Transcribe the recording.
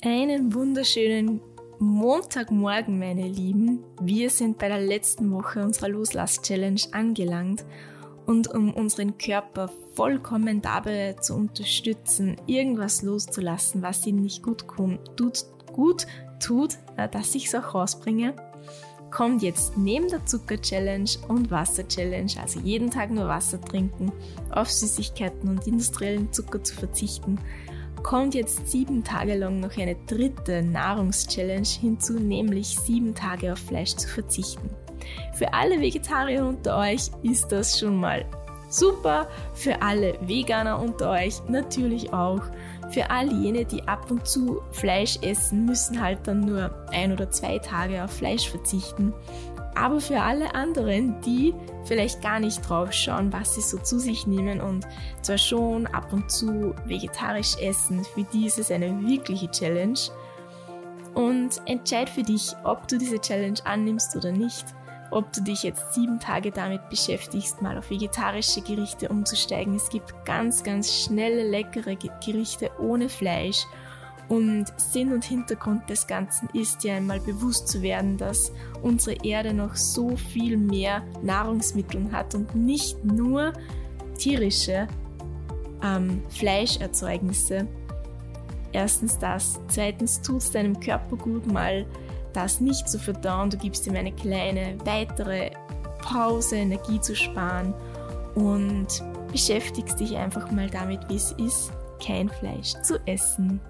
Einen wunderschönen Montagmorgen, meine Lieben. Wir sind bei der letzten Woche unserer Loslass-Challenge angelangt und um unseren Körper vollkommen dabei zu unterstützen, irgendwas loszulassen, was ihm nicht gut tut, gut tut, dass ich es auch rausbringe, kommt jetzt neben der Zucker-Challenge und Wasser-Challenge, also jeden Tag nur Wasser trinken, auf Süßigkeiten und industriellen Zucker zu verzichten, kommt jetzt sieben Tage lang noch eine dritte Nahrungschallenge hinzu, nämlich sieben Tage auf Fleisch zu verzichten. Für alle Vegetarier unter euch ist das schon mal super, für alle Veganer unter euch natürlich auch. Für all jene, die ab und zu Fleisch essen, müssen halt dann nur ein oder zwei Tage auf Fleisch verzichten. Aber für alle anderen, die vielleicht gar nicht drauf schauen, was sie so zu sich nehmen und zwar schon ab und zu vegetarisch essen, für die ist es eine wirkliche Challenge. Und entscheid für dich, ob du diese Challenge annimmst oder nicht. Ob du dich jetzt sieben Tage damit beschäftigst, mal auf vegetarische Gerichte umzusteigen. Es gibt ganz, ganz schnelle, leckere Gerichte ohne Fleisch und Sinn und Hintergrund des Ganzen ist ja einmal bewusst zu werden, dass unsere Erde noch so viel mehr Nahrungsmittel hat und nicht nur tierische ähm, Fleischerzeugnisse. Erstens das. Zweitens tut es deinem Körper gut, mal das nicht zu verdauen. Du gibst ihm eine kleine weitere Pause, Energie zu sparen und beschäftigst dich einfach mal damit, wie es ist, kein Fleisch zu essen.